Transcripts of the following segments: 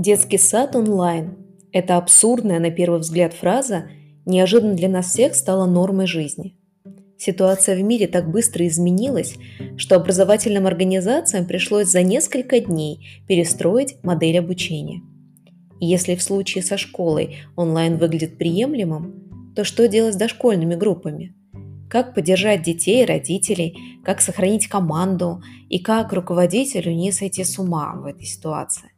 Детский сад онлайн. Эта абсурдная на первый взгляд фраза неожиданно для нас всех стала нормой жизни. Ситуация в мире так быстро изменилась, что образовательным организациям пришлось за несколько дней перестроить модель обучения. Если в случае со школой онлайн выглядит приемлемым, то что делать с дошкольными группами? Как поддержать детей и родителей, как сохранить команду и как руководителю не сойти с ума в этой ситуации?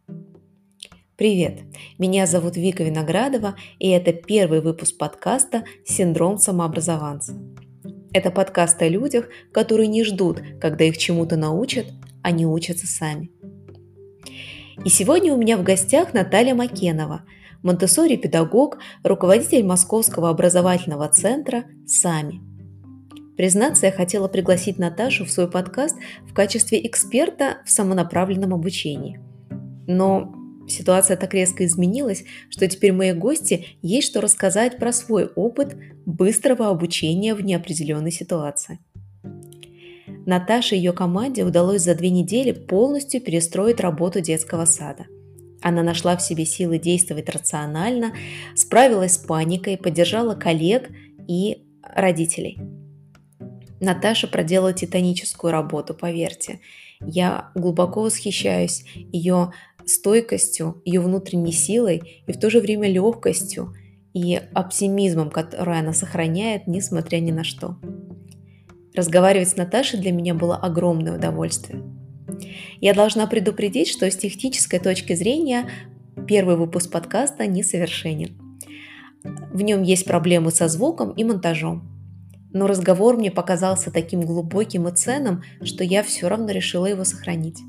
Привет, меня зовут Вика Виноградова, и это первый выпуск подкаста «Синдром самообразованца». Это подкаст о людях, которые не ждут, когда их чему-то научат, не учатся сами. И сегодня у меня в гостях Наталья Макенова, Монтессори-педагог, руководитель Московского образовательного центра «САМИ». Признаться, я хотела пригласить Наташу в свой подкаст в качестве эксперта в самонаправленном обучении. Но Ситуация так резко изменилась, что теперь мои гости есть что рассказать про свой опыт быстрого обучения в неопределенной ситуации. Наташе и ее команде удалось за две недели полностью перестроить работу детского сада. Она нашла в себе силы действовать рационально, справилась с паникой, поддержала коллег и родителей. Наташа проделала титаническую работу, поверьте. Я глубоко восхищаюсь ее стойкостью, ее внутренней силой и в то же время легкостью и оптимизмом, который она сохраняет, несмотря ни на что. Разговаривать с Наташей для меня было огромное удовольствие. Я должна предупредить, что с технической точки зрения первый выпуск подкаста несовершенен. В нем есть проблемы со звуком и монтажом. Но разговор мне показался таким глубоким и ценным, что я все равно решила его сохранить.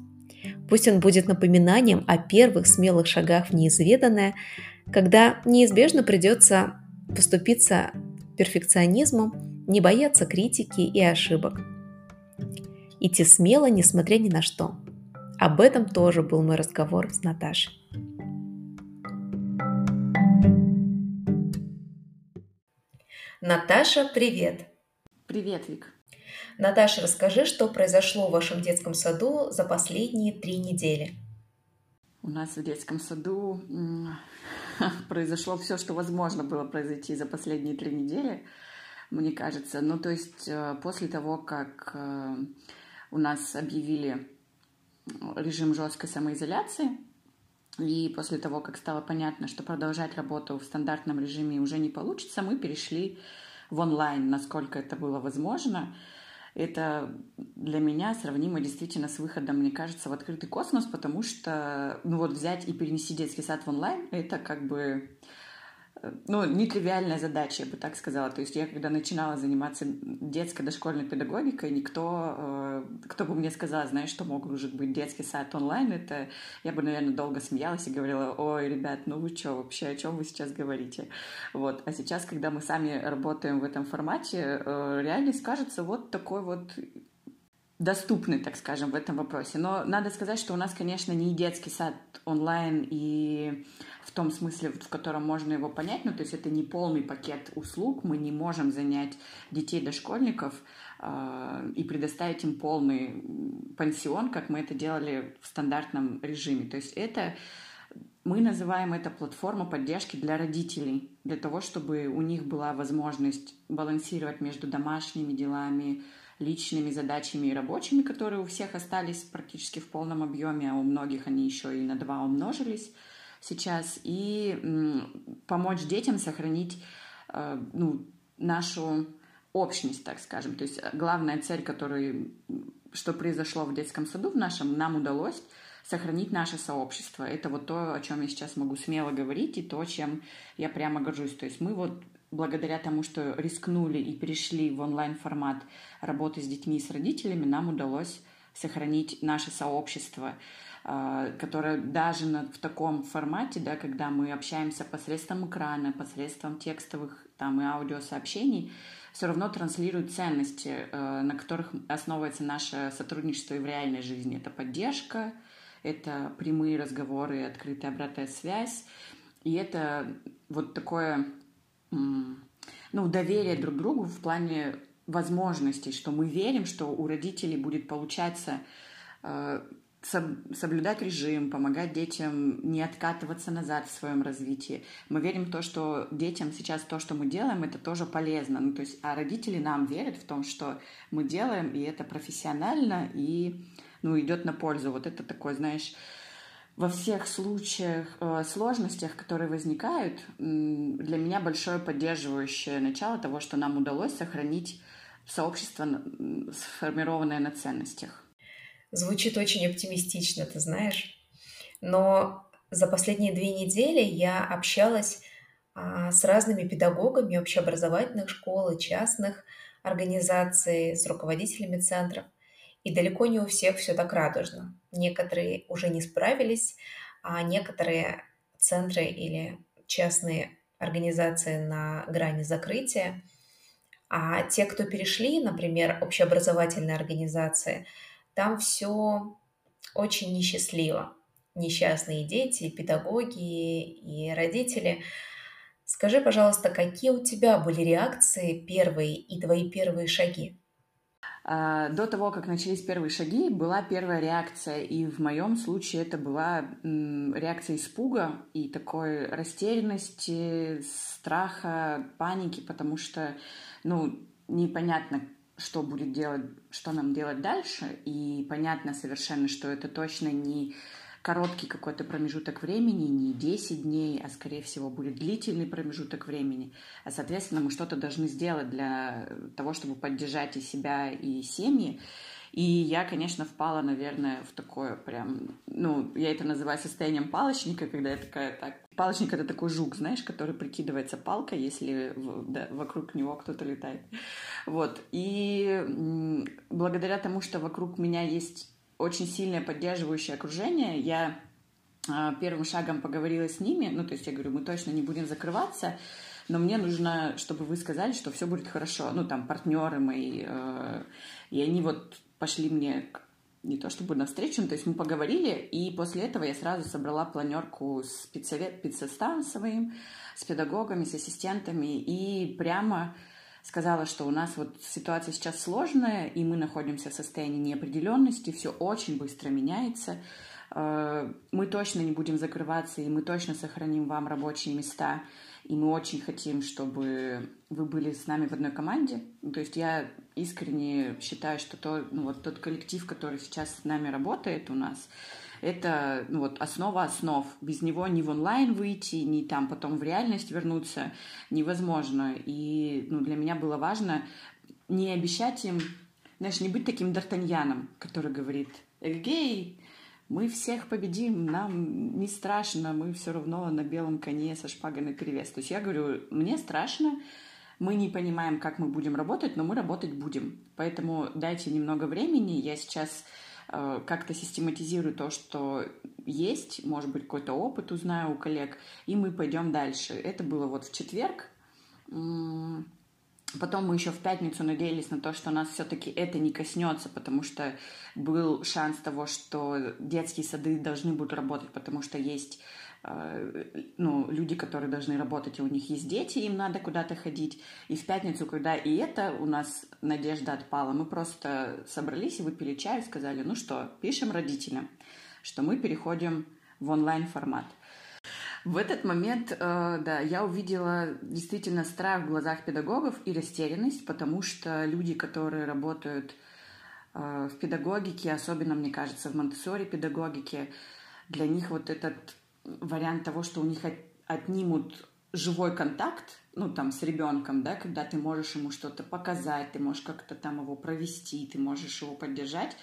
Пусть он будет напоминанием о первых смелых шагах в неизведанное, когда неизбежно придется поступиться перфекционизмом, не бояться критики и ошибок. Идти смело, несмотря ни на что. Об этом тоже был мой разговор с Наташей. Наташа, привет! Привет, Вик! Наташа, расскажи, что произошло в вашем детском саду за последние три недели. У нас в детском саду произошло все, что возможно было произойти за последние три недели, мне кажется. Ну, то есть э, после того, как э, у нас объявили режим жесткой самоизоляции, и после того, как стало понятно, что продолжать работу в стандартном режиме уже не получится, мы перешли в онлайн, насколько это было возможно это для меня сравнимо действительно с выходом, мне кажется, в открытый космос, потому что, ну вот взять и перенести детский сад в онлайн, это как бы ну, нетривиальная задача, я бы так сказала. То есть я, когда начинала заниматься детской дошкольной педагогикой, никто, э, кто бы мне сказал, знаешь, что может быть детский сад онлайн, это я бы, наверное, долго смеялась и говорила, ой, ребят, ну вы что вообще, о чем вы сейчас говорите? Вот. А сейчас, когда мы сами работаем в этом формате, э, реальность кажется вот такой вот доступны, так скажем, в этом вопросе. Но надо сказать, что у нас, конечно, не детский сад онлайн и в том смысле, в котором можно его понять, ну, то есть это не полный пакет услуг, мы не можем занять детей дошкольников э, и предоставить им полный пансион, как мы это делали в стандартном режиме. То есть это мы называем это платформа поддержки для родителей, для того, чтобы у них была возможность балансировать между домашними делами, личными задачами и рабочими, которые у всех остались практически в полном объеме, а у многих они еще и на два умножились сейчас, и помочь детям сохранить э, ну, нашу общность, так скажем. То есть главная цель, которую, что произошло в детском саду в нашем, нам удалось сохранить наше сообщество. Это вот то, о чем я сейчас могу смело говорить, и то, чем я прямо горжусь. То есть мы вот благодаря тому, что рискнули и перешли в онлайн-формат работы с детьми и с родителями, нам удалось сохранить наше сообщество, а, которое даже в таком формате, да, когда мы общаемся посредством экрана, посредством текстовых там, и аудиосообщений, все равно транслирует ценности, а, на которых основывается наше сотрудничество и в реальной жизни. Это поддержка, это прямые разговоры, открытая обратная связь, и это вот такое ну, доверие друг другу в плане возможностей, что мы верим, что у родителей будет получаться э, соблюдать режим, помогать детям не откатываться назад в своем развитии. Мы верим в то, что детям сейчас то, что мы делаем, это тоже полезно. Ну, то есть, а родители нам верят в том, что мы делаем, и это профессионально, и ну, идет на пользу. Вот это такое, знаешь, во всех случаях, э, сложностях, которые возникают, для меня большое поддерживающее начало того, что нам удалось сохранить сообщество, сформированное на ценностях. Звучит очень оптимистично, ты знаешь. Но за последние две недели я общалась а, с разными педагогами общеобразовательных школ и частных организаций, с руководителями центров. И далеко не у всех все так радужно. Некоторые уже не справились, а некоторые центры или частные организации на грани закрытия. А те, кто перешли, например, общеобразовательные организации – там все очень несчастливо. Несчастные дети, педагоги и родители. Скажи, пожалуйста, какие у тебя были реакции первые и твои первые шаги? А, до того, как начались первые шаги, была первая реакция, и в моем случае это была реакция испуга и такой растерянности, страха, паники, потому что, ну, непонятно, что будет делать, что нам делать дальше, и понятно совершенно, что это точно не короткий какой-то промежуток времени, не 10 дней, а скорее всего будет длительный промежуток времени. А, соответственно, мы что-то должны сделать для того, чтобы поддержать и себя, и семьи. И я, конечно, впала, наверное, в такое прям, ну, я это называю состоянием палочника, когда я такая, так, палочник это такой жук, знаешь, который прикидывается палкой, если да, вокруг него кто-то летает. Вот. И благодаря тому, что вокруг меня есть очень сильное поддерживающее окружение, я а, первым шагом поговорила с ними, ну, то есть я говорю, мы точно не будем закрываться, но мне нужно, чтобы вы сказали, что все будет хорошо. Ну, там, партнеры мои, э, и они вот пошли мне не то чтобы навстречу, но то есть мы поговорили, и после этого я сразу собрала планерку с педсовет, педсоставом своим, с педагогами, с ассистентами, и прямо сказала, что у нас вот ситуация сейчас сложная, и мы находимся в состоянии неопределенности, все очень быстро меняется, э, мы точно не будем закрываться, и мы точно сохраним вам рабочие места, и мы очень хотим, чтобы вы были с нами в одной команде. То есть я искренне считаю, что то, ну, вот тот коллектив, который сейчас с нами работает у нас, это ну, вот основа основ. Без него ни в онлайн выйти, ни там потом в реальность вернуться невозможно. И ну, для меня было важно не обещать им, знаешь, не быть таким Д'Артаньяном, который говорит, эгей, мы всех победим, нам не страшно, мы все равно на белом коне со шпагой на перевес. То есть я говорю, мне страшно, мы не понимаем, как мы будем работать, но мы работать будем. Поэтому дайте немного времени. Я сейчас как-то систематизирую то, что есть, может быть, какой-то опыт узнаю у коллег, и мы пойдем дальше. Это было вот в четверг. Потом мы еще в пятницу надеялись на то, что нас все-таки это не коснется, потому что был шанс того, что детские сады должны будут работать, потому что есть э, ну, люди, которые должны работать, и у них есть дети, им надо куда-то ходить. И в пятницу, когда и это у нас надежда отпала, мы просто собрались и выпили чай и сказали, ну что, пишем родителям, что мы переходим в онлайн-формат – в этот момент, э, да, я увидела действительно страх в глазах педагогов и растерянность, потому что люди, которые работают э, в педагогике, особенно, мне кажется, в монтессори педагогике, для них вот этот вариант того, что у них отнимут живой контакт, ну, там, с ребенком, да, когда ты можешь ему что-то показать, ты можешь как-то там его провести, ты можешь его поддержать.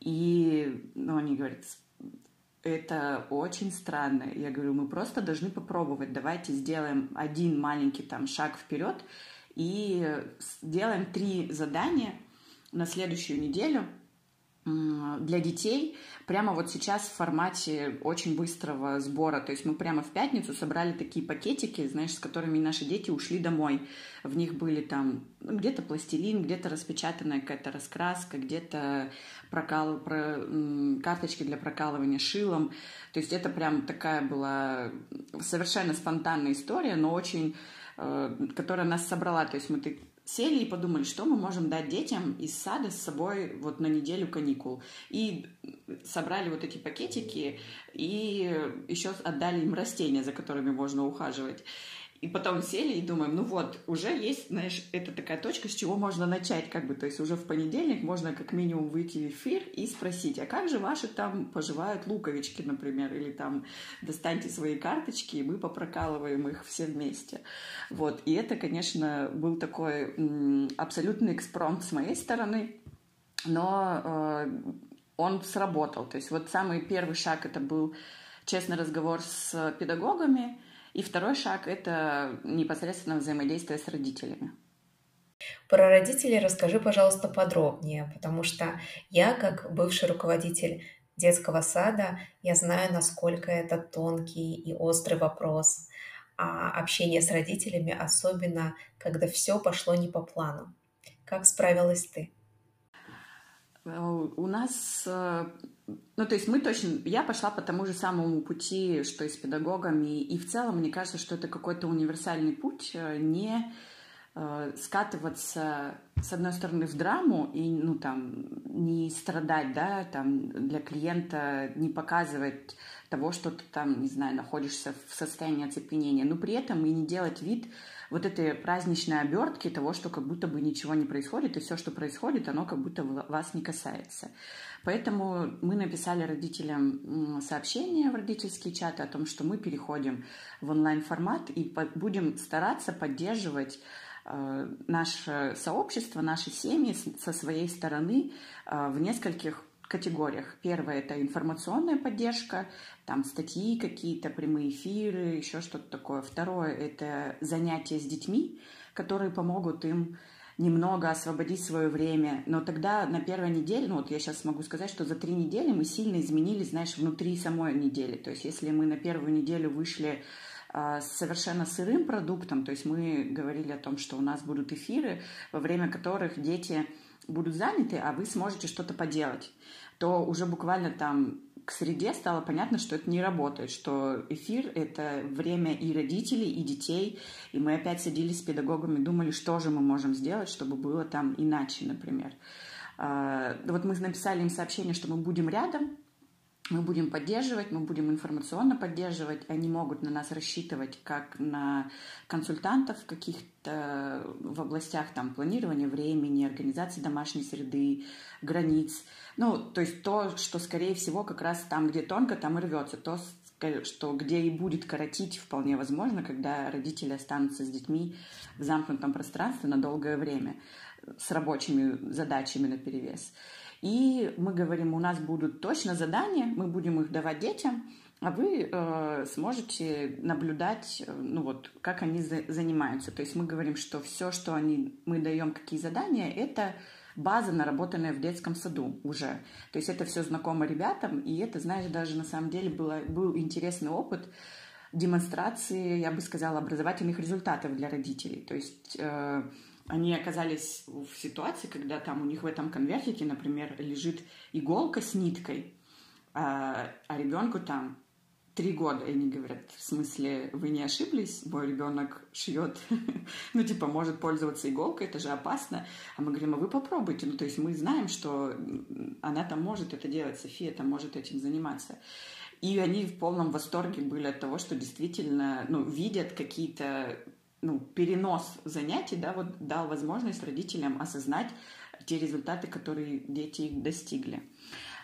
И, ну, они говорят, это очень странно. Я говорю, мы просто должны попробовать. Давайте сделаем один маленький там шаг вперед и сделаем три задания на следующую неделю – для детей прямо вот сейчас в формате очень быстрого сбора. То есть мы прямо в пятницу собрали такие пакетики, знаешь, с которыми наши дети ушли домой. В них были там ну, где-то пластилин, где-то распечатанная какая-то раскраска, где-то прокал, про, карточки для прокалывания шилом. То есть это прям такая была совершенно спонтанная история, но очень э, которая нас собрала. То есть мы сели и подумали, что мы можем дать детям из сада с собой вот на неделю каникул. И собрали вот эти пакетики и еще отдали им растения, за которыми можно ухаживать. И потом сели и думаем, ну вот, уже есть, знаешь, это такая точка, с чего можно начать, как бы, то есть уже в понедельник можно как минимум выйти в эфир и спросить, а как же ваши там поживают луковички, например, или там достаньте свои карточки, и мы попрокалываем их все вместе. Вот, и это, конечно, был такой абсолютный экспромт с моей стороны, но э, он сработал. То есть вот самый первый шаг это был честный разговор с педагогами, и второй шаг – это непосредственно взаимодействие с родителями. Про родителей расскажи, пожалуйста, подробнее, потому что я, как бывший руководитель детского сада, я знаю, насколько это тонкий и острый вопрос. А общение с родителями, особенно когда все пошло не по плану. Как справилась ты? Э, у нас э, ну, то есть мы точно... Я пошла по тому же самому пути, что и с педагогами. И в целом, мне кажется, что это какой-то универсальный путь э, не э, скатываться, с одной стороны, в драму и, ну, там, не страдать, да, там, для клиента не показывать того, что ты там, не знаю, находишься в состоянии оцепенения, но при этом и не делать вид вот этой праздничной обертки того, что как будто бы ничего не происходит, и все, что происходит, оно как будто вас не касается. Поэтому мы написали родителям сообщение в родительские чаты о том, что мы переходим в онлайн-формат и будем стараться поддерживать э, наше сообщество, наши семьи со своей стороны э, в нескольких категориях. Первое – это информационная поддержка, там статьи какие-то, прямые эфиры, еще что-то такое. Второе – это занятия с детьми, которые помогут им немного освободить свое время. Но тогда на первой неделе, ну вот я сейчас могу сказать, что за три недели мы сильно изменились, знаешь, внутри самой недели. То есть если мы на первую неделю вышли а, с совершенно сырым продуктом, то есть мы говорили о том, что у нас будут эфиры, во время которых дети будут заняты, а вы сможете что-то поделать, то уже буквально там к среде стало понятно, что это не работает, что эфир — это время и родителей, и детей. И мы опять садились с педагогами, думали, что же мы можем сделать, чтобы было там иначе, например. А, вот мы написали им сообщение, что мы будем рядом, мы будем поддерживать, мы будем информационно поддерживать. Они могут на нас рассчитывать как на консультантов каких-то в областях там, планирования времени, организации домашней среды, границ. Ну, то есть то, что, скорее всего, как раз там, где тонко, там и рвется. То, что где и будет коротить, вполне возможно, когда родители останутся с детьми в замкнутом пространстве на долгое время с рабочими задачами на перевес. И мы говорим, у нас будут точно задания, мы будем их давать детям, а вы э, сможете наблюдать, э, ну вот, как они за, занимаются. То есть мы говорим, что все, что они, мы даем, какие задания, это база, наработанная в детском саду уже. То есть это все знакомо ребятам, и это, знаешь, даже на самом деле было, был интересный опыт демонстрации, я бы сказала, образовательных результатов для родителей. То есть э, они оказались в ситуации, когда там у них в этом конвертике, например, лежит иголка с ниткой, а, а ребенку там три года, и они говорят, в смысле, вы не ошиблись, мой ребенок шьет, ну, типа, может пользоваться иголкой, это же опасно. А мы говорим, а вы попробуйте. Ну, то есть мы знаем, что она там может это делать, София там может этим заниматься. И они в полном восторге были от того, что действительно, ну, видят какие-то ну, перенос занятий, да, вот дал возможность родителям осознать те результаты, которые дети достигли.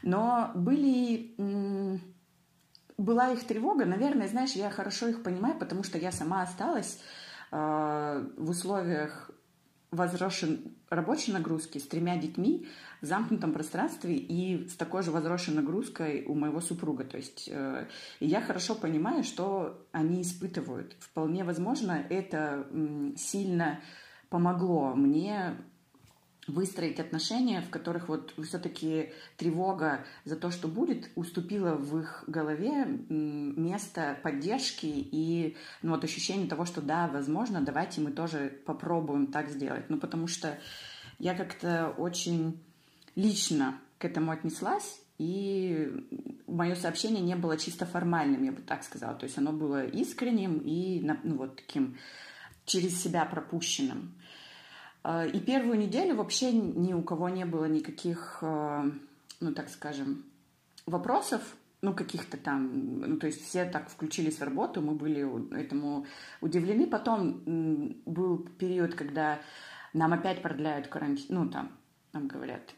Но были была их тревога, наверное, знаешь, я хорошо их понимаю, потому что я сама осталась э, в условиях возросшей рабочей нагрузки с тремя детьми в замкнутом пространстве и с такой же возросшей нагрузкой у моего супруга. То есть э, я хорошо понимаю, что они испытывают. Вполне возможно, это сильно помогло мне выстроить отношения, в которых вот все-таки тревога за то, что будет, уступила в их голове место поддержки и ну, вот ощущение того, что да, возможно, давайте мы тоже попробуем так сделать. Ну, потому что я как-то очень лично к этому отнеслась, и мое сообщение не было чисто формальным, я бы так сказала. То есть оно было искренним и ну, вот таким через себя пропущенным. А, и первую неделю вообще ни у кого не было никаких, э, ну так скажем, вопросов, ну каких-то там, ну то есть все так включились в работу, мы были этому удивлены. Потом был период, когда нам опять продляют карантин, ну там, нам говорят,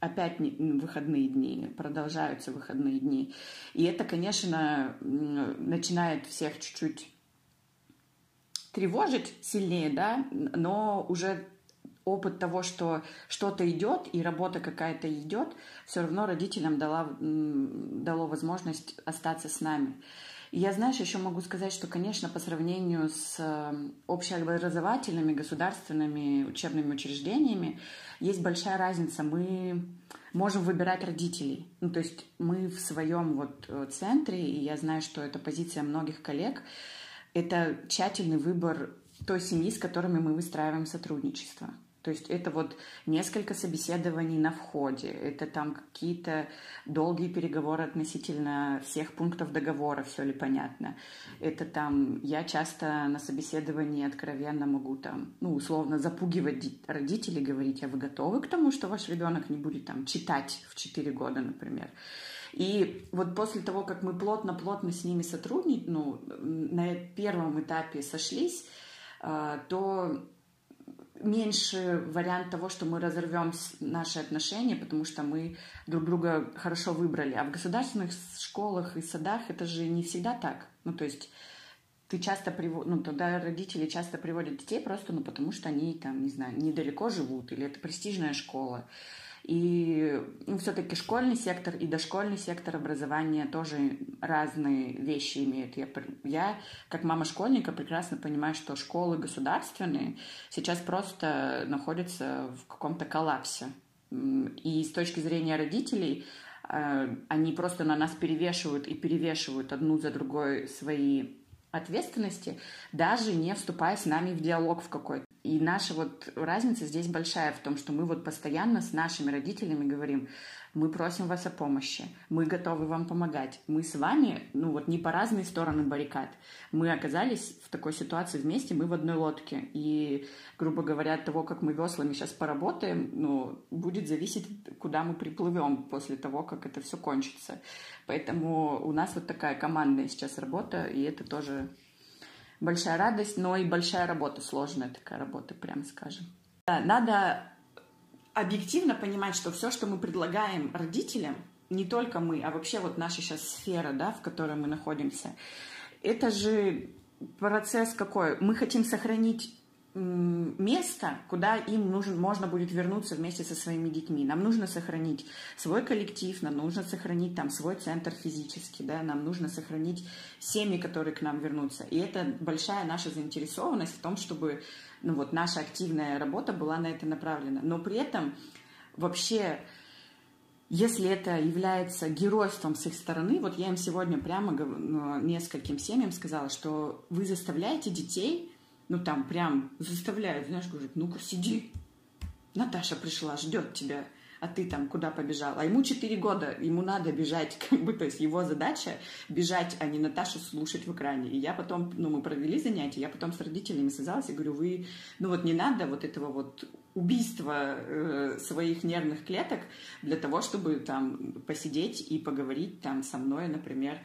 опять выходные дни, продолжаются выходные дни. И это, конечно, начинает всех чуть-чуть тревожить сильнее, да, но уже опыт того, что что-то идет и работа какая-то идет, все равно родителям дала, дало возможность остаться с нами. Я, знаешь, еще могу сказать, что, конечно, по сравнению с э, общеобразовательными государственными учебными учреждениями есть большая разница. Мы можем выбирать родителей. Ну, то есть мы в своем вот э, центре, и я знаю, что это позиция многих коллег, это тщательный выбор той семьи, с которыми мы выстраиваем сотрудничество. То есть это вот несколько собеседований на входе, это там какие-то долгие переговоры относительно всех пунктов договора, все ли понятно. Это там, я часто на собеседовании откровенно могу там, ну, условно запугивать родителей, говорить, а вы готовы к тому, что ваш ребенок не будет там читать в 4 года, например. И вот после того, как мы плотно-плотно с ними сотрудничали, ну, на первом этапе сошлись, а, то меньше вариант того, что мы разорвем наши отношения, потому что мы друг друга хорошо выбрали. А в государственных школах и садах это же не всегда так. Ну, то есть ты часто приводишь, ну, тогда родители часто приводят детей просто, ну, потому что они там, не знаю, недалеко живут, или это престижная школа. И ну, все-таки школьный сектор и дошкольный сектор образования тоже разные вещи имеют. Я, я, как мама школьника, прекрасно понимаю, что школы государственные сейчас просто находятся в каком-то коллапсе. И с точки зрения родителей, э, они просто на нас перевешивают и перевешивают одну за другой свои ответственности, даже не вступая с нами в диалог в какой-то. И наша вот разница здесь большая в том, что мы вот постоянно с нашими родителями говорим, мы просим вас о помощи, мы готовы вам помогать, мы с вами, ну вот не по разные стороны баррикад, мы оказались в такой ситуации вместе, мы в одной лодке, и, грубо говоря, от того, как мы веслами сейчас поработаем, ну, будет зависеть, куда мы приплывем после того, как это все кончится. Поэтому у нас вот такая командная сейчас работа, и это тоже большая радость, но и большая работа, сложная такая работа, прям скажем. Надо объективно понимать, что все, что мы предлагаем родителям, не только мы, а вообще вот наша сейчас сфера, да, в которой мы находимся, это же процесс какой? Мы хотим сохранить место, куда им нужен, можно будет вернуться вместе со своими детьми. Нам нужно сохранить свой коллектив, нам нужно сохранить там свой центр физически, да, нам нужно сохранить семьи, которые к нам вернутся. И это большая наша заинтересованность в том, чтобы ну, вот, наша активная работа была на это направлена. Но при этом вообще если это является геройством с их стороны, вот я им сегодня прямо ну, нескольким семьям сказала, что вы заставляете детей ну там прям заставляют, знаешь, говорит, ну-ка сиди, Наташа пришла, ждет тебя, а ты там куда побежал? А ему 4 года, ему надо бежать, как бы, то есть его задача бежать, а не Наташу слушать в экране. И я потом, ну, мы провели занятия, я потом с родителями связалась и говорю, вы, ну вот не надо вот этого вот убийства э, своих нервных клеток для того, чтобы там посидеть и поговорить там со мной, например,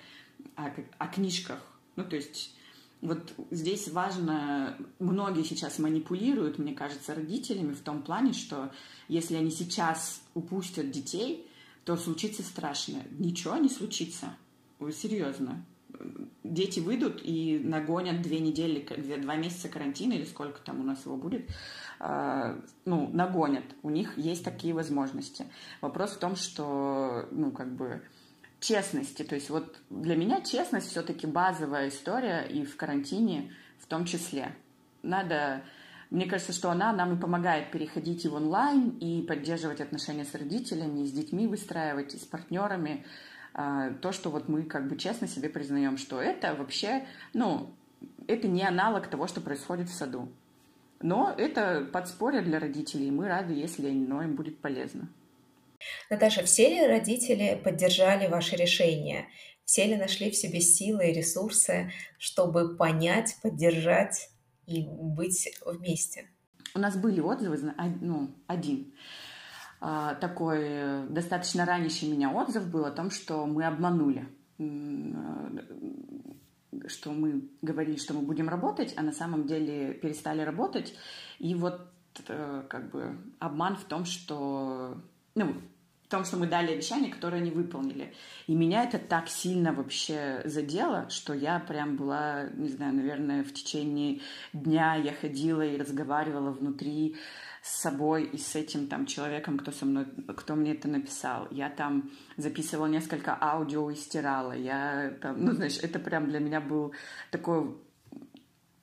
о, о книжках. Ну, то есть вот здесь важно, многие сейчас манипулируют, мне кажется, родителями в том плане, что если они сейчас упустят детей, то случится страшное. Ничего не случится. Серьезно. Дети выйдут и нагонят две недели, два месяца карантина или сколько там у нас его будет, а, ну, нагонят. У них есть такие возможности. Вопрос в том, что, ну, как бы, честности. То есть вот для меня честность все-таки базовая история и в карантине в том числе. Надо, мне кажется, что она нам и помогает переходить и в онлайн, и поддерживать отношения с родителями, и с детьми выстраивать, и с партнерами. А, то, что вот мы как бы честно себе признаем, что это вообще, ну, это не аналог того, что происходит в саду. Но это подспорье для родителей, и мы рады, если оно им будет полезно. Наташа, все ли родители поддержали ваше решение? Все ли нашли в себе силы и ресурсы, чтобы понять, поддержать и быть вместе? у нас были отзывы, ну, один а, такой достаточно ранящий меня отзыв был о том, что мы обманули что мы говорили, что мы будем работать, а на самом деле перестали работать. И вот э, как бы обман в том, что ну, в том, что мы дали обещание, которое они выполнили. И меня это так сильно вообще задело, что я прям была, не знаю, наверное, в течение дня я ходила и разговаривала внутри с собой и с этим там человеком, кто со мной, кто мне это написал. Я там записывала несколько аудио и стирала. Я там, ну, знаешь, это прям для меня был такой,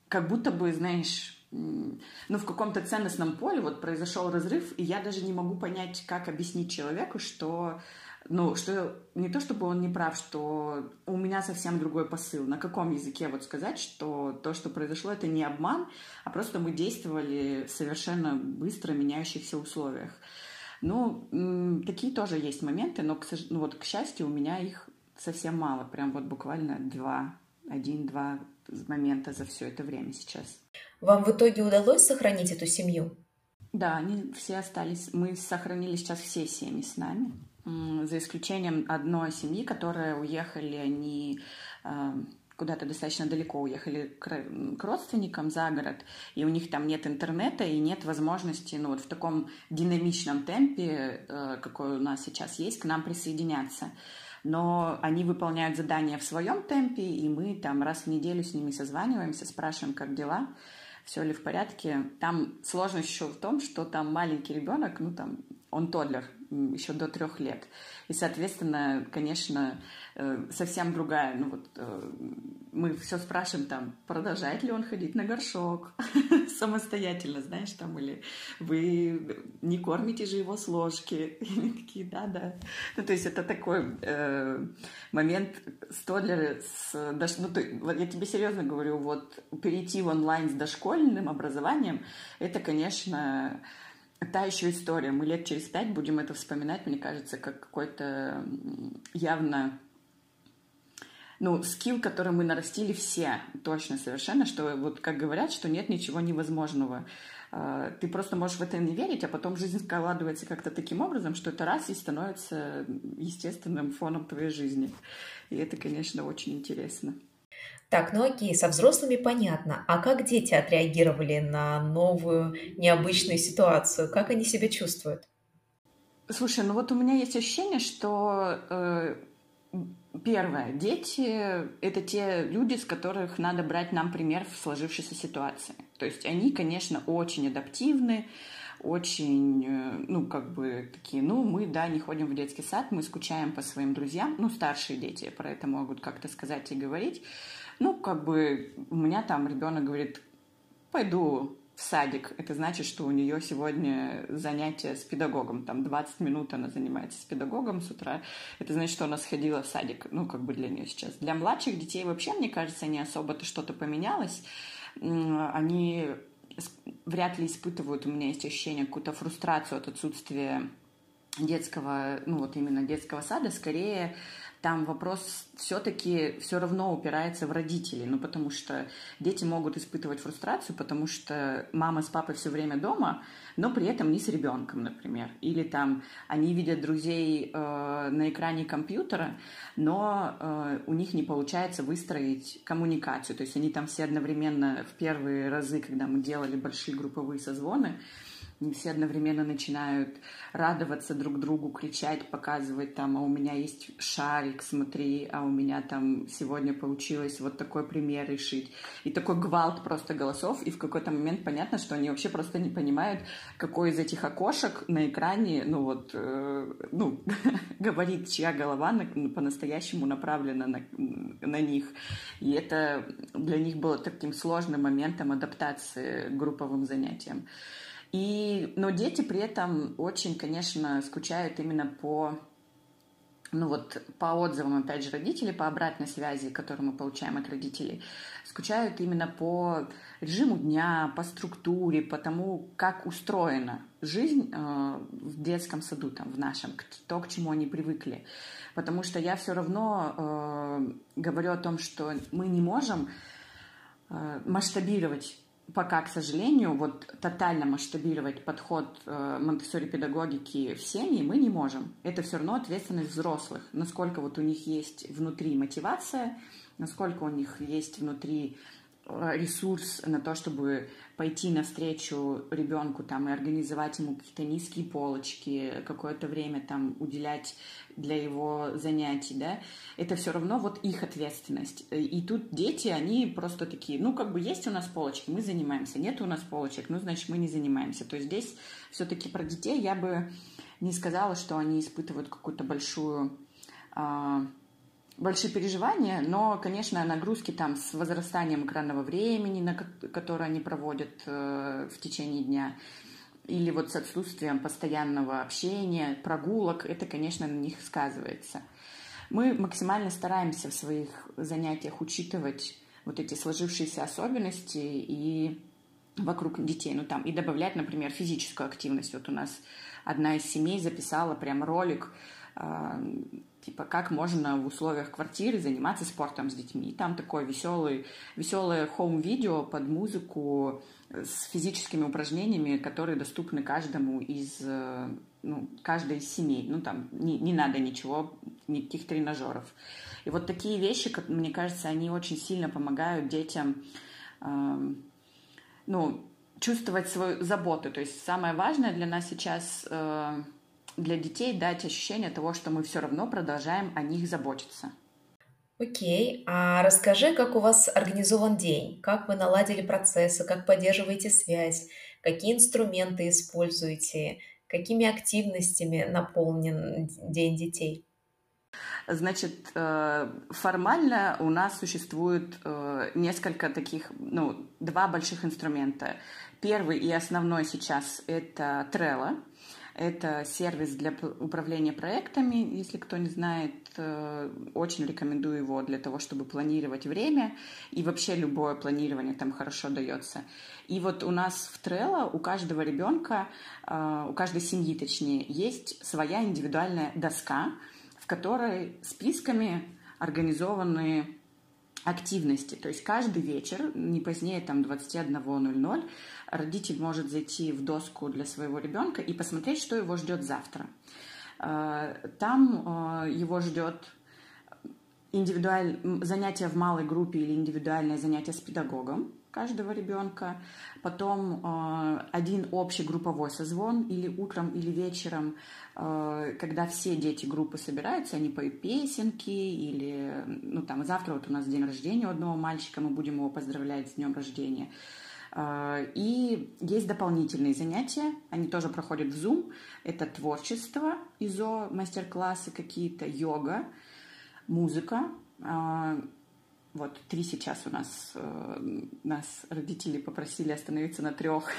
как будто бы, знаешь, ну, в каком-то ценностном поле вот произошел разрыв, и я даже не могу понять, как объяснить человеку, что ну, что не то чтобы он не прав, что у меня совсем другой посыл. На каком языке вот сказать, что то, что произошло, это не обман, а просто мы действовали в совершенно быстро меняющихся условиях. Ну, такие тоже есть моменты, но, к, ну, вот, к счастью, у меня их совсем мало. Прям вот буквально два, один-два момента за все это время сейчас. Вам в итоге удалось сохранить эту семью? Да, они все остались. Мы сохранили сейчас все семьи с нами за исключением одной семьи, которые уехали, они а, куда-то достаточно далеко уехали к, родственникам за город, и у них там нет интернета и нет возможности, ну вот в таком динамичном темпе, э, какой у нас сейчас есть, к нам присоединяться. Но они выполняют задания в своем темпе, и мы там раз в неделю с ними созваниваемся, спрашиваем, как дела, все ли в порядке. Там сложность еще в том, что там маленький ребенок, ну там он тодлер, еще до трех лет. И, соответственно, конечно, э, совсем другая. Ну вот э, мы все спрашиваем там, продолжает ли он ходить на горшок самостоятельно, знаешь, там, или вы не кормите же его с ложки. И такие, да, да. Ну, то есть это такой э, момент с тодлера, с, ну, вот я тебе серьезно говорю, вот перейти в онлайн с дошкольным образованием, это, конечно, та еще история. Мы лет через пять будем это вспоминать, мне кажется, как какой-то явно ну, скилл, который мы нарастили все, точно совершенно, что вот как говорят, что нет ничего невозможного. А, ты просто можешь в это не верить, а потом жизнь складывается как-то таким образом, что это раз и становится естественным фоном твоей жизни. И это, конечно, очень интересно. Так, ну окей, со взрослыми понятно. А как дети отреагировали на новую необычную ситуацию? Как они себя чувствуют? Слушай, ну вот у меня есть ощущение, что э, первое, дети — это те люди, с которых надо брать нам пример в сложившейся ситуации. То есть они, конечно, очень адаптивны, очень, э, ну, как бы такие, ну, мы, да, не ходим в детский сад, мы скучаем по своим друзьям, ну, старшие дети про это могут как-то сказать и говорить, ну, как бы у меня там ребенок говорит, пойду в садик. Это значит, что у нее сегодня занятие с педагогом. Там 20 минут она занимается с педагогом с утра. Это значит, что она сходила в садик. Ну, как бы для нее сейчас. Для младших детей вообще, мне кажется, не особо-то что-то поменялось. Они вряд ли испытывают, у меня есть ощущение, какую-то фрустрацию от отсутствия детского, ну вот именно детского сада, скорее там вопрос все-таки все равно упирается в родителей, ну потому что дети могут испытывать фрустрацию, потому что мама с папой все время дома, но при этом не с ребенком, например, или там они видят друзей э, на экране компьютера, но э, у них не получается выстроить коммуникацию, то есть они там все одновременно в первые разы, когда мы делали большие групповые созвоны, все одновременно начинают радоваться друг другу, кричать, показывать там, а у меня есть шарик, смотри, а у меня там сегодня получилось вот такой пример решить. И такой гвалт просто голосов, и в какой-то момент понятно, что они вообще просто не понимают, какой из этих окошек на экране, ну вот, э, ну, говорит, чья голова на, по-настоящему направлена на, на них. И это для них было таким сложным моментом адаптации к групповым занятиям. И, но дети при этом очень, конечно, скучают именно по ну вот по отзывам, опять же, родителей, по обратной связи, которую мы получаем от родителей, скучают именно по режиму дня, по структуре, по тому, как устроена жизнь э, в детском саду, там, в нашем, то, к чему они привыкли. Потому что я все равно э, говорю о том, что мы не можем э, масштабировать пока, к сожалению, вот тотально масштабировать подход э, монтессори педагогики в семьи мы не можем. Это все равно ответственность взрослых. Насколько вот у них есть внутри мотивация, насколько у них есть внутри ресурс на то, чтобы пойти навстречу ребенку там и организовать ему какие-то низкие полочки, какое-то время там уделять для его занятий, да, это все равно вот их ответственность. И тут дети, они просто такие, ну, как бы есть у нас полочки, мы занимаемся, нет у нас полочек, ну, значит, мы не занимаемся. То есть здесь все-таки про детей я бы не сказала, что они испытывают какую-то большую а, большие переживания, но, конечно, нагрузки там с возрастанием экранного времени, на которое они проводят э, в течение дня, или вот с отсутствием постоянного общения, прогулок, это, конечно, на них сказывается. Мы максимально стараемся в своих занятиях учитывать вот эти сложившиеся особенности и вокруг детей, ну там, и добавлять, например, физическую активность. Вот у нас одна из семей записала прям ролик, а, типа, как можно в условиях квартиры заниматься спортом с детьми. И там такое веселый, веселое хоум-видео под музыку с физическими упражнениями, которые доступны каждому из, э, ну, каждой из семей. Ну, там не, не надо ничего, никаких тренажеров. И вот такие вещи, как, мне кажется, они очень сильно помогают детям, э, ну, чувствовать свою заботу. То есть самое важное для нас сейчас э, для детей дать ощущение того, что мы все равно продолжаем о них заботиться. Окей, а расскажи, как у вас организован день, как вы наладили процессы, как поддерживаете связь, какие инструменты используете, какими активностями наполнен День детей? Значит, э, формально у нас существует э, несколько таких, ну, два больших инструмента. Первый и основной сейчас это Trello. Это сервис для управления проектами. Если кто не знает, э, очень рекомендую его для того, чтобы планировать время. И вообще любое планирование там хорошо дается. И вот у нас в Trello у каждого ребенка, э, у каждой семьи точнее, есть своя индивидуальная доска, в которой списками организованы активности. То есть каждый вечер, не позднее там 21.00, родитель может зайти в доску для своего ребенка и посмотреть, что его ждет завтра. Э, там э, его ждет индивидуаль... занятие в малой группе или индивидуальное занятие с педагогом каждого ребенка, потом э, один общий групповой созвон или утром, или вечером, э, когда все дети группы собираются, они поют песенки, или, ну, там, завтра вот у нас день рождения у одного мальчика, мы будем его поздравлять с днем рождения. Э, и есть дополнительные занятия, они тоже проходят в Zoom, это творчество, ИЗО, мастер-классы какие-то, йога, музыка, вот три сейчас у нас, э, нас родители попросили остановиться на трех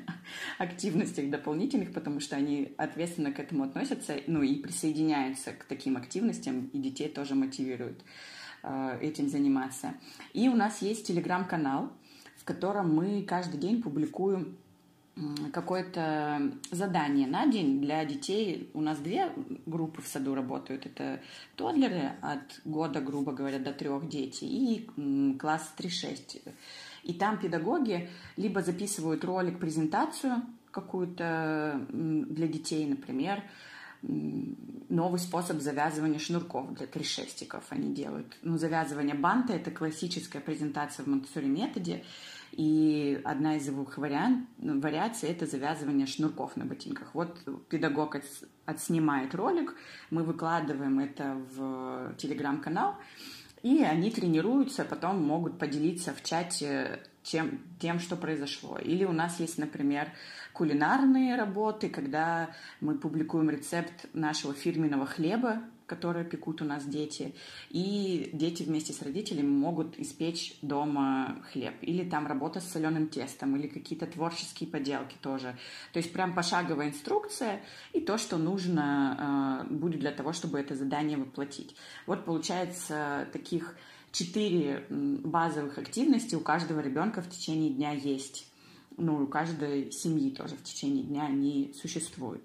активностях дополнительных, потому что они ответственно к этому относятся, ну и присоединяются к таким активностям, и детей тоже мотивируют э, этим заниматься. И у нас есть телеграм-канал, в котором мы каждый день публикуем какое-то задание на день для детей. У нас две группы в саду работают. Это тодлеры от года, грубо говоря, до трех детей и класс 3-6. И там педагоги либо записывают ролик, презентацию какую-то для детей, например, новый способ завязывания шнурков для тришестиков они делают. Ну, завязывание банта – это классическая презентация в Монтессори методе, и одна из его вариант, вариаций – это завязывание шнурков на ботинках. Вот педагог отснимает ролик, мы выкладываем это в телеграм-канал, и они тренируются, потом могут поделиться в чате тем, тем, что произошло. Или у нас есть, например, кулинарные работы, когда мы публикуем рецепт нашего фирменного хлеба, которые пекут у нас дети. И дети вместе с родителями могут испечь дома хлеб. Или там работа с соленым тестом, или какие-то творческие поделки тоже. То есть прям пошаговая инструкция и то, что нужно э, будет для того, чтобы это задание воплотить. Вот получается таких четыре базовых активности у каждого ребенка в течение дня есть. Ну, у каждой семьи тоже в течение дня они существуют.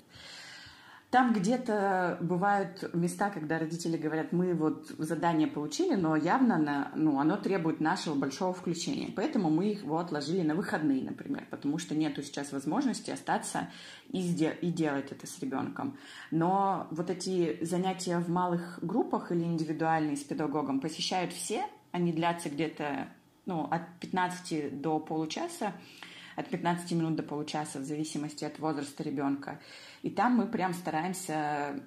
Там где-то бывают места, когда родители говорят, мы вот задание получили, но явно на, ну, оно требует нашего большого включения. Поэтому мы его отложили на выходные, например, потому что нету сейчас возможности остаться и, и делать это с ребенком. Но вот эти занятия в малых группах или индивидуальные с педагогом посещают все, они длятся где-то ну, от 15 до получаса от 15 минут до получаса в зависимости от возраста ребенка. И там мы прям стараемся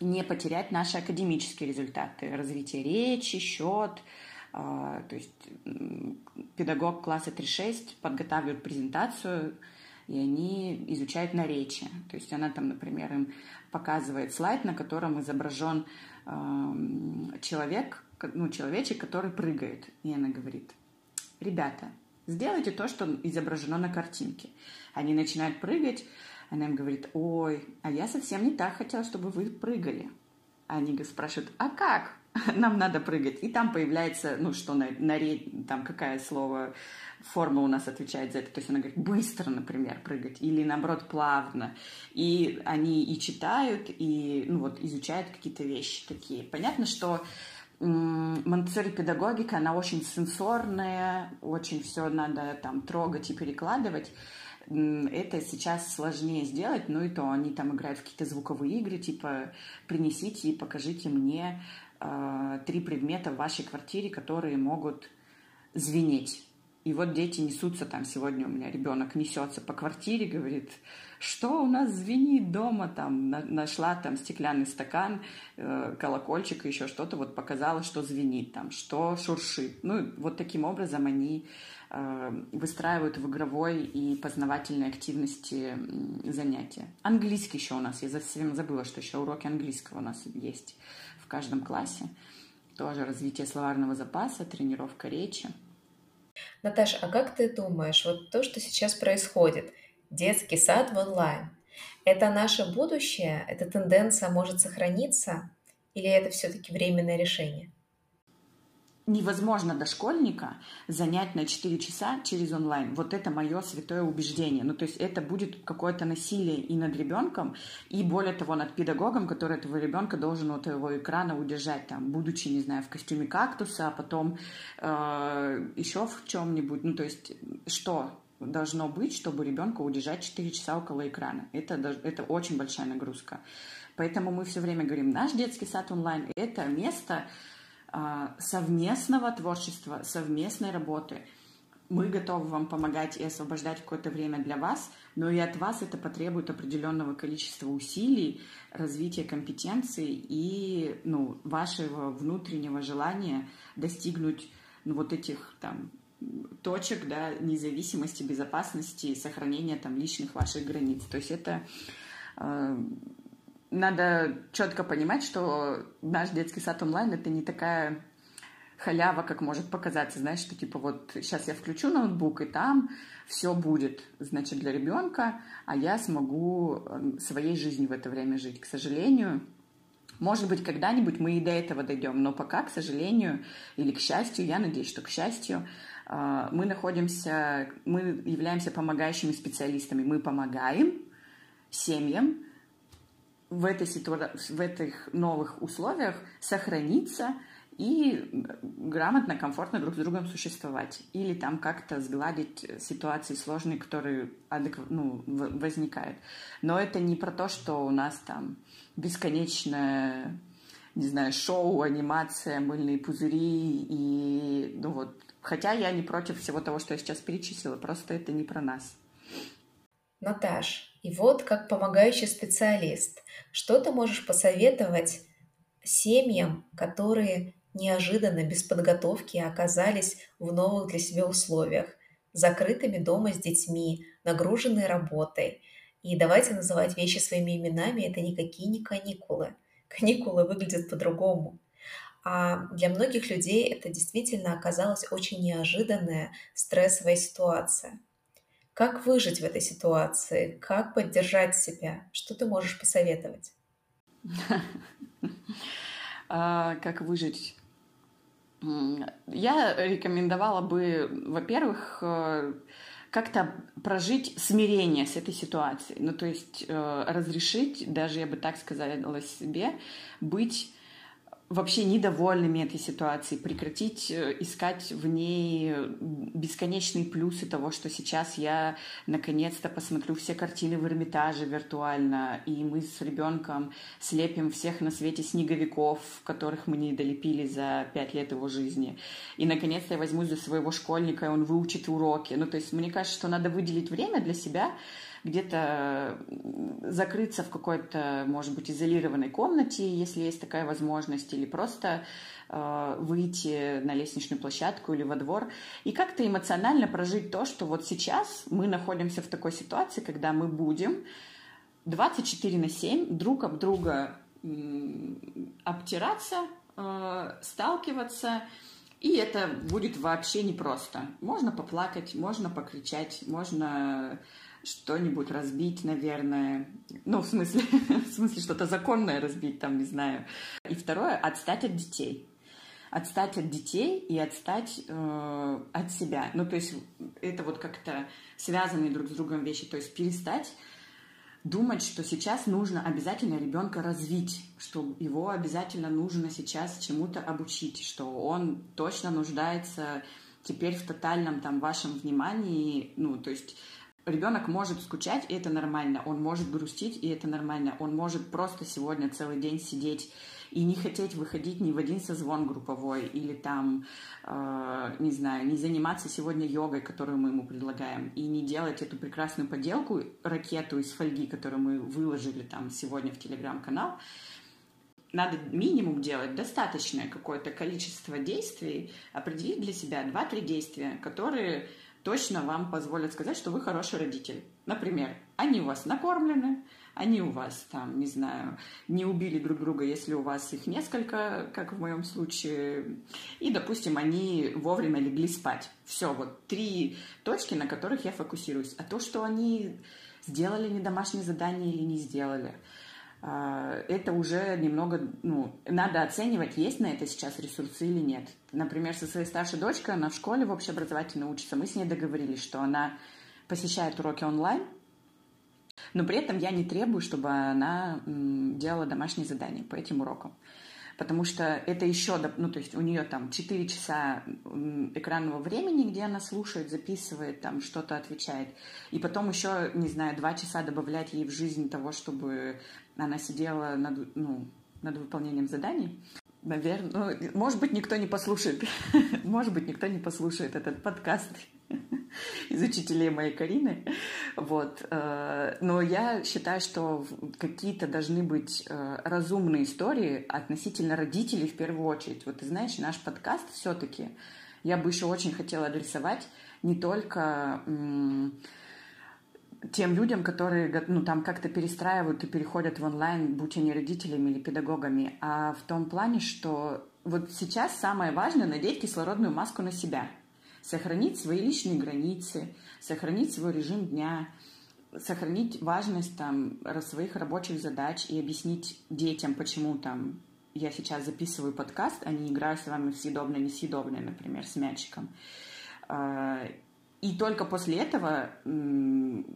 не потерять наши академические результаты, развитие речи, счет, а, то есть педагог класса 3-6 подготавливает презентацию, и они изучают на речи. То есть она там, например, им показывает слайд, на котором изображен человек, ну, человечек, который прыгает. И она говорит, ребята, Сделайте то, что изображено на картинке. Они начинают прыгать, она им говорит, ой, а я совсем не так хотела, чтобы вы прыгали. Они спрашивают, а как? Нам надо прыгать. И там появляется, ну что, на, на там какая слово, форма у нас отвечает за это. То есть она говорит, быстро, например, прыгать. Или наоборот, плавно. И они и читают, и ну, вот, изучают какие-то вещи такие. Понятно, что Монтессори педагогика, она очень сенсорная, очень все надо там трогать и перекладывать. Это сейчас сложнее сделать, но и то они там играют в какие-то звуковые игры, типа принесите и покажите мне э, три предмета в вашей квартире, которые могут звенеть. И вот дети несутся там, сегодня у меня ребенок несется по квартире, говорит, что у нас звенит дома, там, нашла там стеклянный стакан, э, колокольчик, еще что-то, вот показала, что звенит там, что шуршит. Ну, вот таким образом они э, выстраивают в игровой и познавательной активности занятия. Английский еще у нас, я совсем забыла, что еще уроки английского у нас есть в каждом классе. Тоже развитие словарного запаса, тренировка речи. Наташа, а как ты думаешь, вот то, что сейчас происходит, детский сад в онлайн, это наше будущее? Эта тенденция может сохраниться? Или это все-таки временное решение? Невозможно дошкольника занять на 4 часа через онлайн. Вот это мое святое убеждение. Ну, то есть это будет какое-то насилие и над ребенком, и более того, над педагогом, который этого ребенка должен от его экрана удержать, там, будучи, не знаю, в костюме кактуса, а потом э, еще в чем-нибудь. Ну, то есть что должно быть, чтобы ребенка удержать 4 часа около экрана? Это, это очень большая нагрузка. Поэтому мы все время говорим, наш детский сад онлайн – это место, совместного творчества, совместной работы. Мы готовы вам помогать и освобождать какое-то время для вас, но и от вас это потребует определенного количества усилий, развития компетенций и ну, вашего внутреннего желания достигнуть ну, вот этих там точек да, независимости, безопасности, сохранения там личных ваших границ. То есть это а, надо четко понимать, что наш детский сад онлайн это не такая халява, как может показаться, знаешь, что типа вот сейчас я включу ноутбук, и там все будет, значит, для ребенка, а я смогу эм, своей жизнью в это время жить. К сожалению, может быть, когда-нибудь мы и до этого дойдем, но пока, к сожалению, или к счастью, я надеюсь, что к счастью, э, мы находимся, мы являемся помогающими специалистами. Мы помогаем семьям в, этой ситуа... в этих новых условиях сохраниться и грамотно, комфортно друг с другом существовать. Или там как-то сгладить ситуации сложные, которые адекв... ну, возникают. Но это не про то, что у нас там бесконечное, не знаю, шоу, анимация, мыльные пузыри и, ну вот, хотя я не против всего того, что я сейчас перечислила, просто это не про нас. Наташ, и вот как помогающий специалист, что ты можешь посоветовать семьям, которые неожиданно, без подготовки оказались в новых для себя условиях, закрытыми дома с детьми, нагруженной работой. И давайте называть вещи своими именами, это никакие не каникулы. Каникулы выглядят по-другому. А для многих людей это действительно оказалась очень неожиданная стрессовая ситуация. Как выжить в этой ситуации? Как поддержать себя? Что ты можешь посоветовать? А, как выжить? Я рекомендовала бы, во-первых, э, как-то прожить смирение с этой ситуацией. Ну, то есть э, разрешить, даже я бы так сказала себе, быть вообще недовольными этой ситуацией, прекратить э, искать в ней бесконечные плюсы того, что сейчас я наконец-то посмотрю все картины в Эрмитаже виртуально, и мы с ребенком слепим всех на свете снеговиков, которых мы не долепили за пять лет его жизни. И наконец-то я возьмусь за своего школьника, и он выучит уроки. Ну, то есть мне кажется, что надо выделить время для себя, где-то закрыться в какой-то, может быть, изолированной комнате, если есть такая возможность, или просто э, выйти на лестничную площадку или во двор и как-то эмоционально прожить то, что вот сейчас мы находимся в такой ситуации, когда мы будем 24 на 7 друг об друга обтираться, э, сталкиваться, и это будет вообще непросто. Можно поплакать, можно покричать, можно что-нибудь разбить, наверное. Ну, в смысле, в смысле что-то законное разбить, там, не знаю. И второе, отстать от детей. Отстать от детей и отстать э, от себя. Ну, то есть это вот как-то связанные друг с другом вещи. То есть перестать думать, что сейчас нужно обязательно ребенка развить, что его обязательно нужно сейчас чему-то обучить, что он точно нуждается теперь в тотальном там вашем внимании, ну, то есть Ребенок может скучать, и это нормально. Он может грустить, и это нормально. Он может просто сегодня целый день сидеть и не хотеть выходить ни в один созвон групповой или там, э, не знаю, не заниматься сегодня йогой, которую мы ему предлагаем, и не делать эту прекрасную поделку, ракету из фольги, которую мы выложили там сегодня в телеграм-канал. Надо минимум делать достаточное какое-то количество действий, определить для себя 2-3 действия, которые точно вам позволят сказать, что вы хороший родитель. Например, они у вас накормлены, они у вас там, не знаю, не убили друг друга, если у вас их несколько, как в моем случае, и, допустим, они вовремя легли спать. Все, вот три точки, на которых я фокусируюсь. А то, что они сделали не домашнее задание или не сделали – это уже немного, ну, надо оценивать, есть на это сейчас ресурсы или нет. Например, со своей старшей дочкой, она в школе в общеобразовательной учится, мы с ней договорились, что она посещает уроки онлайн, но при этом я не требую, чтобы она делала домашние задания по этим урокам потому что это еще, ну, то есть у нее там 4 часа экранного времени, где она слушает, записывает, там что-то отвечает, и потом еще, не знаю, 2 часа добавлять ей в жизнь того, чтобы она сидела над, ну, над выполнением заданий. Наверное, ну, может быть, никто не послушает, может быть, никто не послушает этот подкаст из учителей моей Карины. Вот. Э, но я считаю, что какие-то должны быть э, разумные истории относительно родителей в первую очередь. Вот ты знаешь, наш подкаст все-таки я бы еще очень хотела адресовать не только тем людям, которые ну, там как-то перестраивают и переходят в онлайн, будь они родителями или педагогами, а в том плане, что вот сейчас самое важное — надеть кислородную маску на себя — сохранить свои личные границы, сохранить свой режим дня, сохранить важность там своих рабочих задач и объяснить детям, почему там я сейчас записываю подкаст, а не играю с вами в съедобное-несъедобное, например, с мячиком. А, и только после этого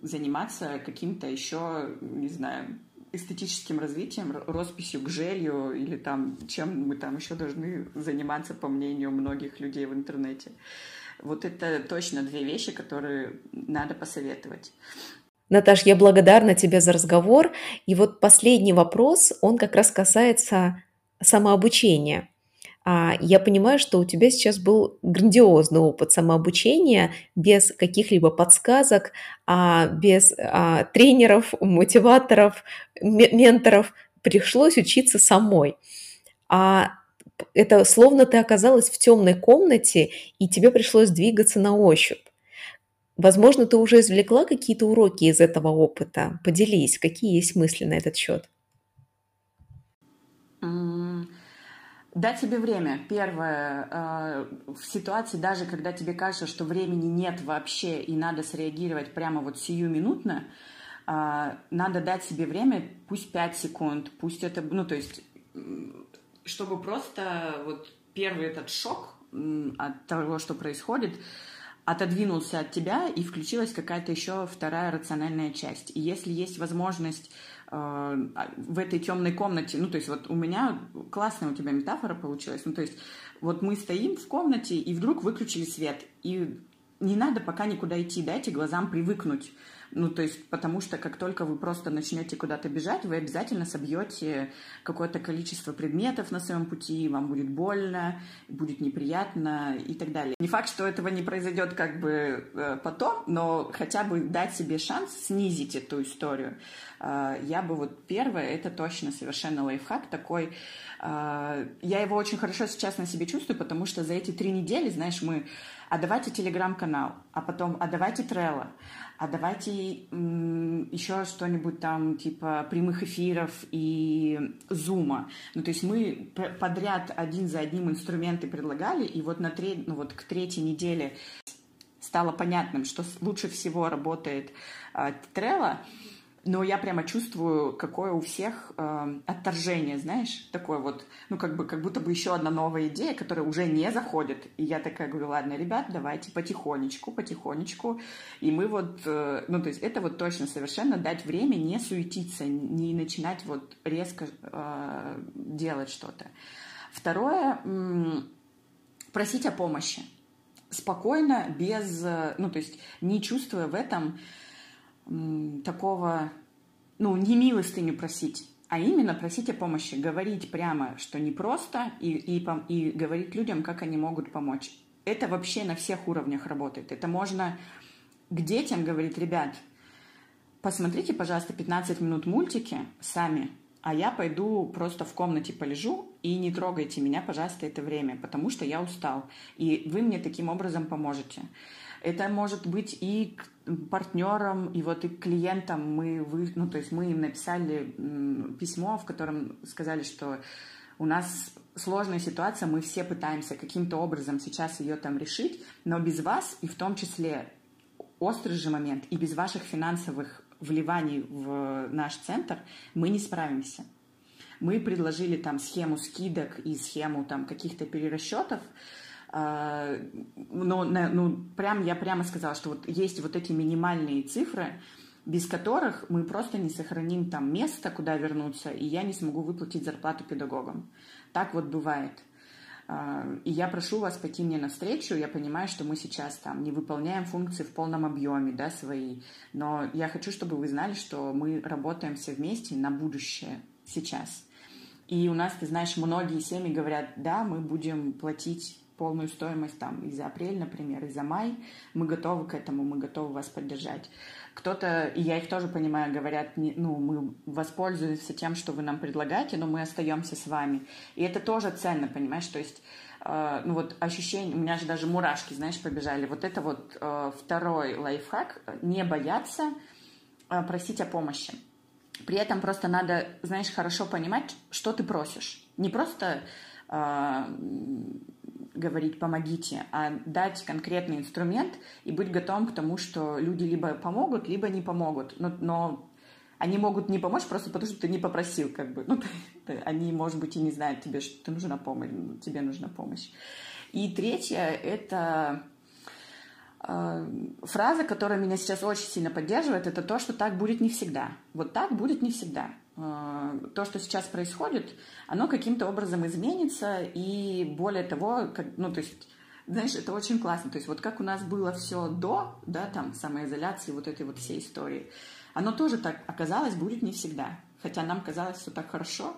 заниматься каким-то еще, не знаю, эстетическим развитием, росписью к желью или там чем мы там еще должны заниматься, по мнению многих людей в интернете. Вот это точно две вещи, которые надо посоветовать. Наташ, я благодарна тебе за разговор. И вот последний вопрос, он как раз касается самообучения. А, я понимаю, что у тебя сейчас был грандиозный опыт самообучения без каких-либо подсказок, а, без тренеров, мотиваторов, менторов. Пришлось учиться самой. А это словно ты оказалась в темной комнате, и тебе пришлось двигаться на ощупь. Возможно, ты уже извлекла какие-то уроки из этого опыта. Поделись, какие есть мысли на этот счет? Дать себе время. Первое, э, в ситуации, даже когда тебе кажется, что времени нет вообще и надо среагировать прямо вот сиюминутно, э, надо дать себе время, пусть 5 секунд, пусть это, ну, то есть чтобы просто вот первый этот шок от того, что происходит, отодвинулся от тебя, и включилась какая-то еще вторая рациональная часть. И если есть возможность э, в этой темной комнате, ну, то есть вот у меня классная у тебя метафора получилась, ну, то есть вот мы стоим в комнате, и вдруг выключили свет, и не надо пока никуда идти, дайте глазам привыкнуть ну, то есть, потому что как только вы просто начнете куда-то бежать, вы обязательно собьете какое-то количество предметов на своем пути, вам будет больно, будет неприятно и так далее. Не факт, что этого не произойдет как бы э, потом, но хотя бы дать себе шанс снизить эту историю. Э, я бы вот первое, это точно совершенно лайфхак такой. Э, я его очень хорошо сейчас на себе чувствую, потому что за эти три недели, знаешь, мы а давайте телеграм-канал, а потом, а давайте Трелло, а давайте еще что-нибудь там типа прямых эфиров и зума. Ну, то есть мы подряд один за одним инструменты предлагали, и вот, на треть, ну, вот к третьей неделе стало понятным, что лучше всего работает э, Trello, но я прямо чувствую, какое у всех э, отторжение, знаешь, такое вот, ну, как бы, как будто бы еще одна новая идея, которая уже не заходит. И я такая говорю, ладно, ребят, давайте потихонечку, потихонечку. И мы вот, э, ну, то есть это вот точно совершенно дать время не суетиться, не начинать вот резко э, делать что-то. Второе, м- просить о помощи. Спокойно, без, э, ну, то есть не чувствуя в этом такого, ну, не милостыню просить, а именно просить о помощи, говорить прямо, что не просто, и, и, и говорить людям, как они могут помочь. Это вообще на всех уровнях работает. Это можно к детям говорить, ребят, посмотрите, пожалуйста, 15 минут мультики сами, а я пойду просто в комнате полежу и не трогайте меня, пожалуйста, это время, потому что я устал. И вы мне таким образом поможете. Это может быть и партнерам, и вот и клиентам мы, вы, ну, то есть мы им написали письмо, в котором сказали, что у нас сложная ситуация, мы все пытаемся каким-то образом сейчас ее там решить, но без вас, и в том числе острый же момент, и без ваших финансовых вливаний в наш центр мы не справимся. Мы предложили там схему скидок и схему там каких-то перерасчетов, но ну, прям, я прямо сказала, что вот есть вот эти минимальные цифры, без которых мы просто не сохраним там место, куда вернуться, и я не смогу выплатить зарплату педагогам. Так вот бывает. А, и я прошу вас пойти мне навстречу. Я понимаю, что мы сейчас там не выполняем функции в полном объеме, да, свои. Но я хочу, чтобы вы знали, что мы работаем все вместе на будущее сейчас. И у нас, ты знаешь, многие семьи говорят, да, мы будем платить полную стоимость там и за апрель, например, и за май, мы готовы к этому, мы готовы вас поддержать. Кто-то, и я их тоже понимаю, говорят, ну, мы воспользуемся тем, что вы нам предлагаете, но мы остаемся с вами. И это тоже ценно, понимаешь, то есть Uh, ну вот ощущение, у меня же даже мурашки, знаешь, побежали. Вот это вот uh, второй лайфхак, не бояться uh, просить о помощи. При этом просто надо, знаешь, хорошо понимать, что ты просишь. Не просто говорить «помогите», а дать конкретный инструмент и быть готовым к тому, что люди либо помогут, либо не помогут. Но, но они могут не помочь просто потому, что ты не попросил, как бы. Ну, они, может быть, и не знают тебе, что ты нужна помощь, тебе нужна помощь. И третье — это э, фраза, которая меня сейчас очень сильно поддерживает, это то, что так будет не всегда. Вот так будет не всегда. Э, то, что сейчас происходит, оно каким-то образом изменится, и более того, как, ну, то есть, знаешь, это очень классно. То есть, вот как у нас было все до, да, там, самоизоляции, вот этой вот всей истории, оно тоже так оказалось будет не всегда. Хотя нам казалось все так хорошо,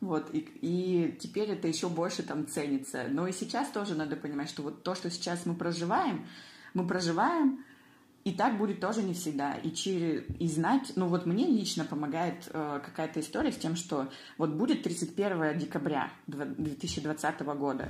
вот, и, и теперь это еще больше там ценится. Но и сейчас тоже надо понимать, что вот то, что сейчас мы проживаем, мы проживаем, и так будет тоже не всегда. И, через, и знать, ну вот мне лично помогает э, какая-то история с тем, что вот будет 31 декабря 2020 года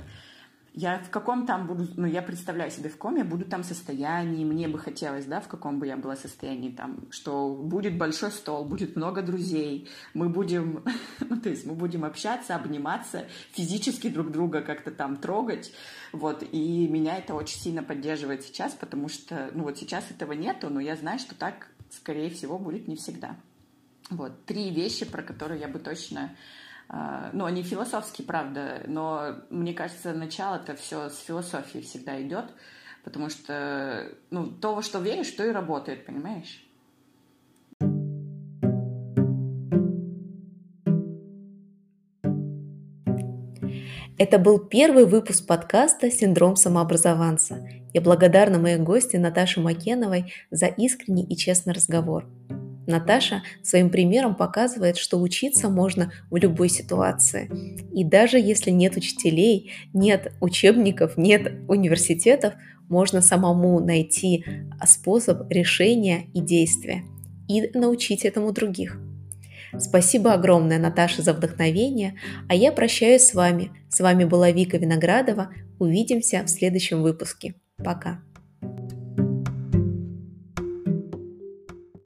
я в каком там буду, ну, я представляю себе, в каком я буду там состоянии, мне бы хотелось, да, в каком бы я была состоянии там, что будет большой стол, будет много друзей, мы будем, ну, то есть мы будем общаться, обниматься, физически друг друга как-то там трогать, вот, и меня это очень сильно поддерживает сейчас, потому что, ну, вот сейчас этого нету, но я знаю, что так, скорее всего, будет не всегда. Вот, три вещи, про которые я бы точно ну, они философские, правда, но мне кажется, начало это все с философии всегда идет. Потому что, ну, то, во что веришь, то и работает, понимаешь? Это был первый выпуск подкаста «Синдром самообразованца». Я благодарна моей гости Наташе Макеновой за искренний и честный разговор. Наташа своим примером показывает, что учиться можно в любой ситуации. И даже если нет учителей, нет учебников, нет университетов, можно самому найти способ решения и действия и научить этому других. Спасибо огромное, Наташа, за вдохновение, а я прощаюсь с вами. С вами была Вика Виноградова. Увидимся в следующем выпуске. Пока.